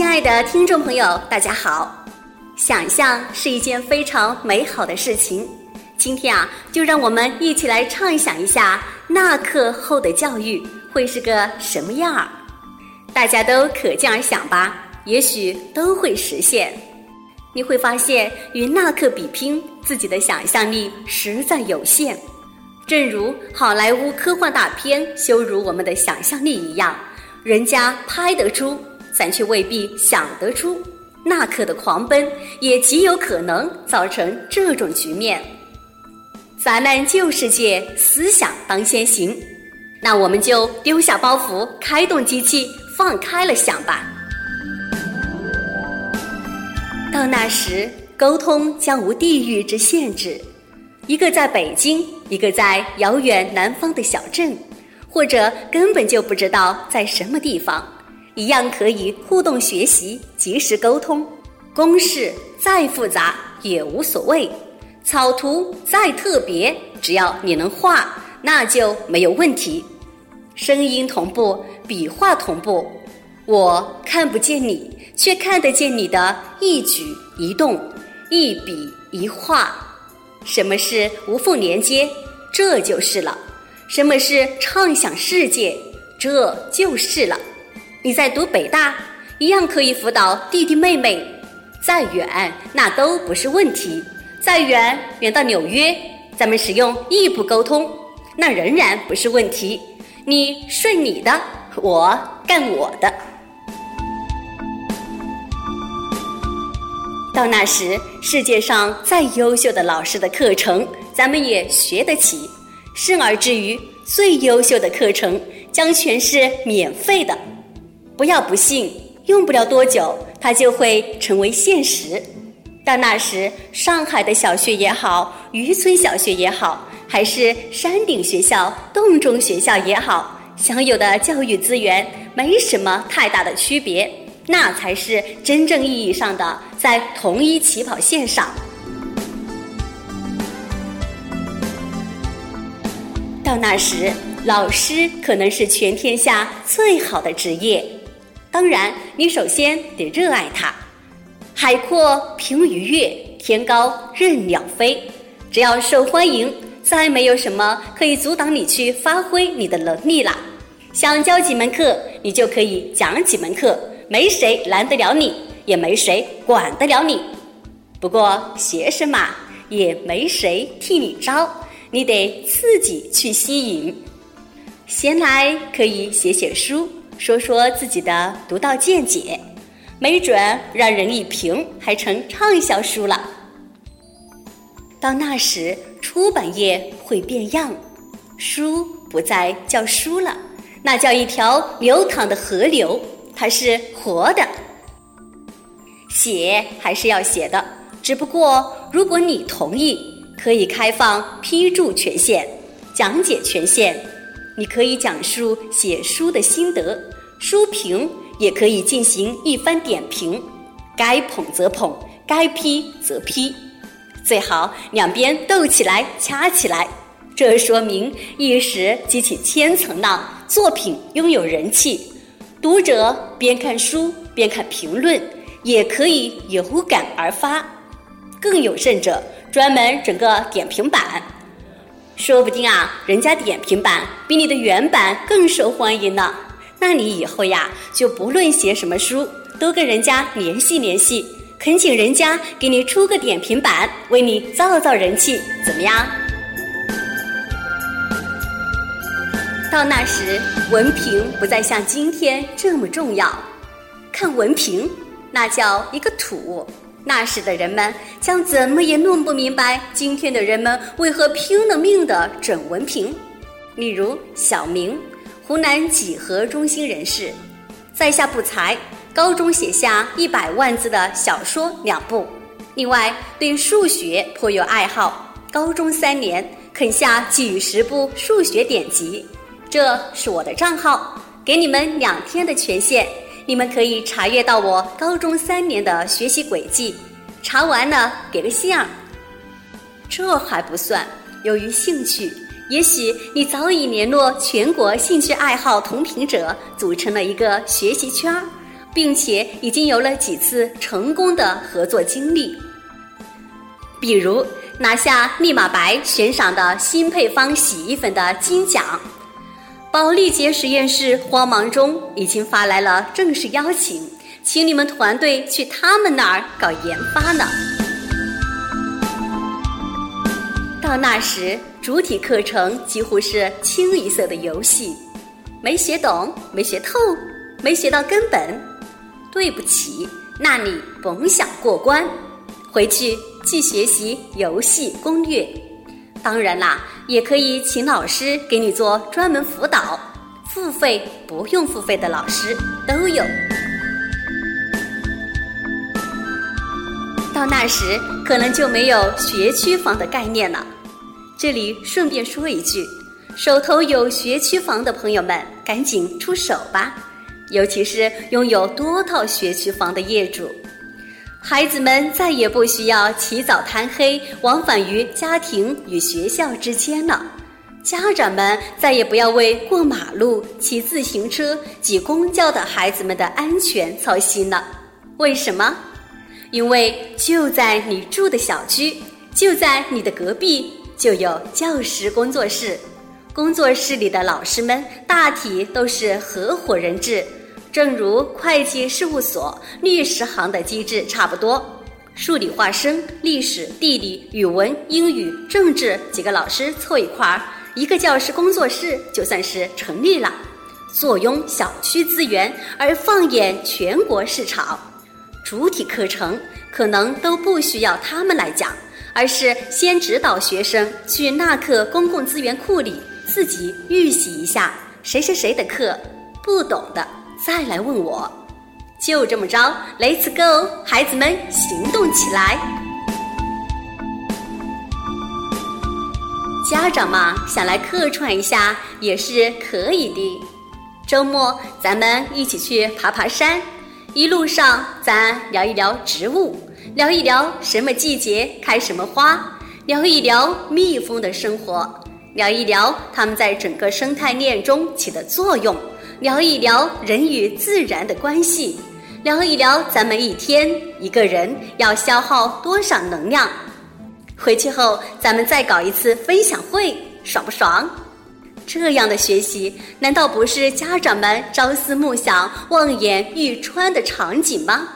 亲爱的听众朋友，大家好！想象是一件非常美好的事情。今天啊，就让我们一起来畅想一下那课后的教育会是个什么样儿。大家都可劲儿想吧，也许都会实现。你会发现，与那课比拼，自己的想象力实在有限。正如好莱坞科幻大片羞辱我们的想象力一样，人家拍得出。咱却未必想得出，那刻的狂奔也极有可能造成这种局面。咱们旧世界思想当先行，那我们就丢下包袱，开动机器，放开了想吧。到那时，沟通将无地域之限制，一个在北京，一个在遥远南方的小镇，或者根本就不知道在什么地方。一样可以互动学习，及时沟通。公式再复杂也无所谓，草图再特别，只要你能画，那就没有问题。声音同步，笔画同步，我看不见你，却看得见你的一举一动，一笔一画。什么是无缝连接？这就是了。什么是畅想世界？这就是了。你在读北大，一样可以辅导弟弟妹妹，再远那都不是问题。再远远到纽约，咱们使用异步沟通，那仍然不是问题。你顺你的，我干我的。到那时，世界上再优秀的老师的课程，咱们也学得起。甚而至于最优秀的课程，将全是免费的。不要不信，用不了多久，它就会成为现实。到那时，上海的小学也好，渔村小学也好，还是山顶学校、洞中学校也好，享有的教育资源没什么太大的区别，那才是真正意义上的在同一起跑线上。到那时，老师可能是全天下最好的职业。当然，你首先得热爱它。海阔凭鱼跃，天高任鸟飞。只要受欢迎，再没有什么可以阻挡你去发挥你的能力了。想教几门课，你就可以讲几门课，没谁拦得了你，也没谁管得了你。不过学生嘛，也没谁替你招，你得自己去吸引。闲来可以写写书。说说自己的独到见解，没准让人一评还成畅销书了。到那时，出版业会变样，书不再叫书了，那叫一条流淌的河流，它是活的。写还是要写的，只不过如果你同意，可以开放批注权限、讲解权限。你可以讲述写书的心得，书评也可以进行一番点评，该捧则捧，该批则批，最好两边斗起来、掐起来，这说明一时激起千层浪，作品拥有人气，读者边看书边看评论，也可以有感而发，更有甚者，专门整个点评版。说不定啊，人家点评版比你的原版更受欢迎呢。那你以后呀，就不论写什么书，都跟人家联系联系，恳请人家给你出个点评版，为你造造人气，怎么样？到那时，文凭不再像今天这么重要，看文凭，那叫一个土。那时的人们将怎么也弄不明白，今天的人们为何拼了命的整文凭。例如小明，湖南几何中心人士，在下不才，高中写下一百万字的小说两部。另外对数学颇有爱好，高中三年啃下几十部数学典籍。这是我的账号，给你们两天的权限。你们可以查阅到我高中三年的学习轨迹，查完了给个信儿。这还不算，由于兴趣，也许你早已联络全国兴趣爱好同频者，组成了一个学习圈儿，并且已经有了几次成功的合作经历，比如拿下密码白悬赏的新配方洗衣粉的金奖。保利杰实验室慌忙中已经发来了正式邀请，请你们团队去他们那儿搞研发呢。到那时，主体课程几乎是清一色的游戏，没学懂，没学透，没学到根本。对不起，那你甭想过关，回去去学习游戏攻略。当然啦，也可以请老师给你做专门辅导，付费不用付费的老师都有。到那时，可能就没有学区房的概念了。这里顺便说一句，手头有学区房的朋友们，赶紧出手吧，尤其是拥有多套学区房的业主。孩子们再也不需要起早贪黑往返于家庭与学校之间了，家长们再也不要为过马路、骑自行车、挤公交的孩子们的安全操心了。为什么？因为就在你住的小区，就在你的隔壁，就有教师工作室。工作室里的老师们大体都是合伙人制。正如会计事务所、律师行的机制差不多，数理化生、历史、地理、语文、英语、政治几个老师凑一块儿，一个教师工作室就算是成立了。坐拥小区资源，而放眼全国市场，主体课程可能都不需要他们来讲，而是先指导学生去那课公共资源库里自己预习一下谁谁谁的课，不懂的。再来问我，就这么着，Let's go，孩子们行动起来！家长嘛，想来客串一下也是可以的。周末咱们一起去爬爬山，一路上咱聊一聊植物，聊一聊什么季节开什么花，聊一聊蜜蜂的生活，聊一聊它们在整个生态链中起的作用。聊一聊人与自然的关系，聊一聊咱们一天一个人要消耗多少能量。回去后咱们再搞一次分享会，爽不爽？这样的学习难道不是家长们朝思暮想、望眼欲穿的场景吗？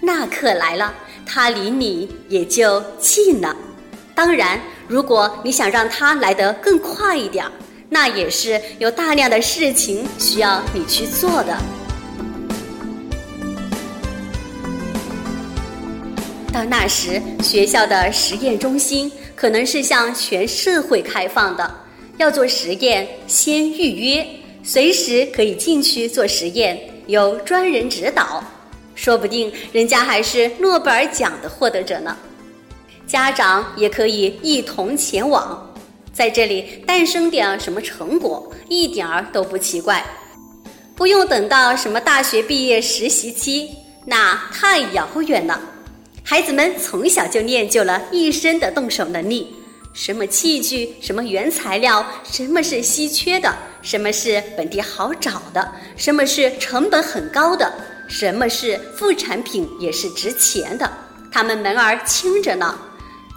那课来了，它离你也就近了。当然，如果你想让它来得更快一点儿。那也是有大量的事情需要你去做的。到那时，学校的实验中心可能是向全社会开放的。要做实验，先预约，随时可以进去做实验，有专人指导，说不定人家还是诺贝尔奖的获得者呢。家长也可以一同前往。在这里诞生点什么成果，一点儿都不奇怪，不用等到什么大学毕业实习期，那太遥远了。孩子们从小就练就了一身的动手能力，什么器具，什么原材料，什么是稀缺的，什么是本地好找的，什么是成本很高的，什么是副产品也是值钱的，他们门儿清着呢。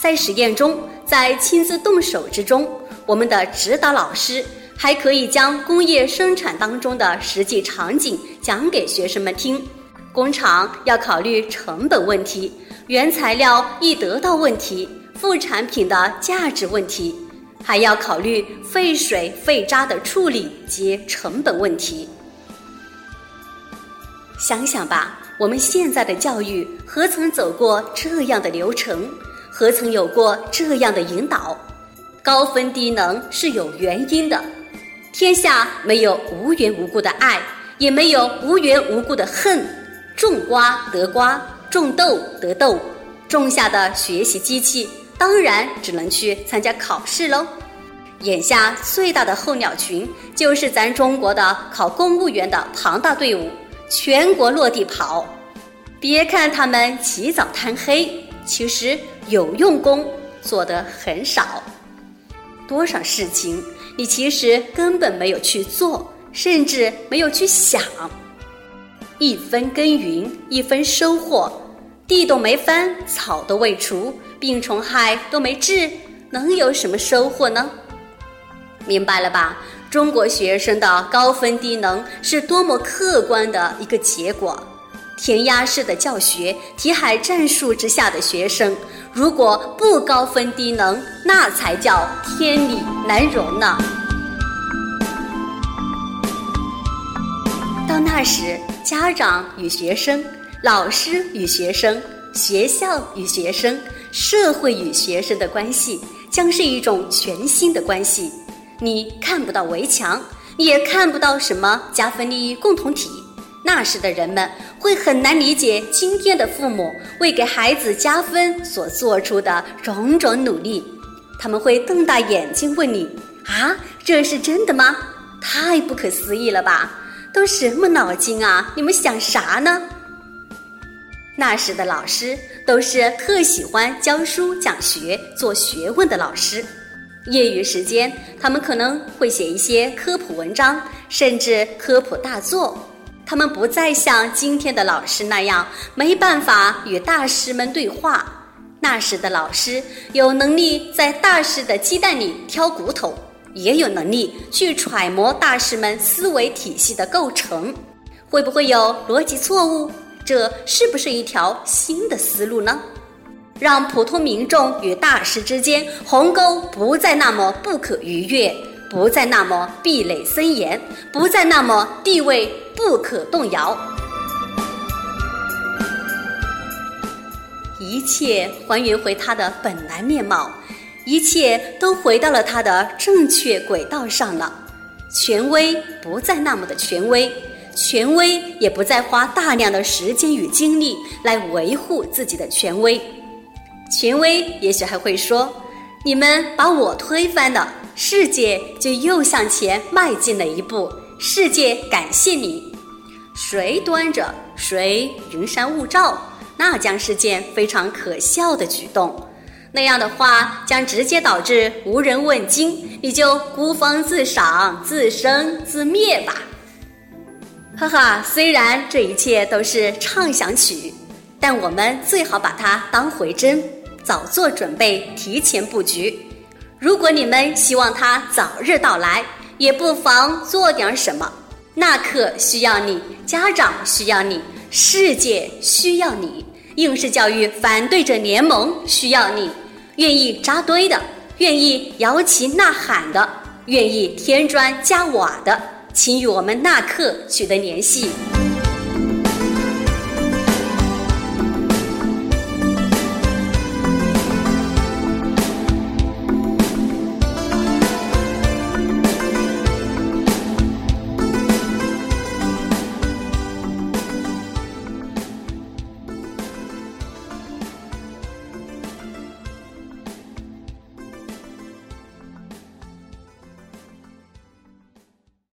在实验中，在亲自动手之中，我们的指导老师还可以将工业生产当中的实际场景讲给学生们听。工厂要考虑成本问题、原材料易得到问题、副产品的价值问题，还要考虑废水废渣的处理及成本问题。想想吧，我们现在的教育何曾走过这样的流程？何曾有过这样的引导？高分低能是有原因的。天下没有无缘无故的爱，也没有无缘无故的恨。种瓜得瓜，种豆得豆。种下的学习机器，当然只能去参加考试喽。眼下最大的候鸟群，就是咱中国的考公务员的庞大队伍，全国落地跑。别看他们起早贪黑。其实有用功做的很少，多少事情你其实根本没有去做，甚至没有去想。一分耕耘一分收获，地都没翻，草都未除，病虫害都没治，能有什么收获呢？明白了吧？中国学生的高分低能是多么客观的一个结果。填鸭式的教学，题海战术之下的学生，如果不高分低能，那才叫天理难容呢。到那时，家长与学生、老师与学生、学校与学生、社会与学生的关系，将是一种全新的关系。你看不到围墙，也看不到什么加分利益共同体。那时的人们会很难理解今天的父母为给孩子加分所做出的种种努力，他们会瞪大眼睛问你：“啊，这是真的吗？太不可思议了吧！都什么脑筋啊？你们想啥呢？”那时的老师都是特喜欢教书讲学、做学问的老师。业余时间，他们可能会写一些科普文章，甚至科普大作。他们不再像今天的老师那样没办法与大师们对话。那时的老师有能力在大师的鸡蛋里挑骨头，也有能力去揣摩大师们思维体系的构成。会不会有逻辑错误？这是不是一条新的思路呢？让普通民众与大师之间鸿沟不再那么不可逾越，不再那么壁垒森严，不再那么地位不可动摇。一切还原回它的本来面貌，一切都回到了它的正确轨道上了。权威不再那么的权威，权威也不再花大量的时间与精力来维护自己的权威。权威也许还会说：“你们把我推翻了，世界就又向前迈进了一步。世界感谢你。谁端着谁云山雾罩，那将是件非常可笑的举动。那样的话，将直接导致无人问津，你就孤芳自赏，自生自灭吧。”哈哈，虽然这一切都是畅想曲，但我们最好把它当回真。早做准备，提前布局。如果你们希望它早日到来，也不妨做点什么。那课需要你，家长需要你，世界需要你，应试教育反对者联盟需要你。愿意扎堆的，愿意摇旗呐喊的，愿意添砖加瓦的，请与我们那课取得联系。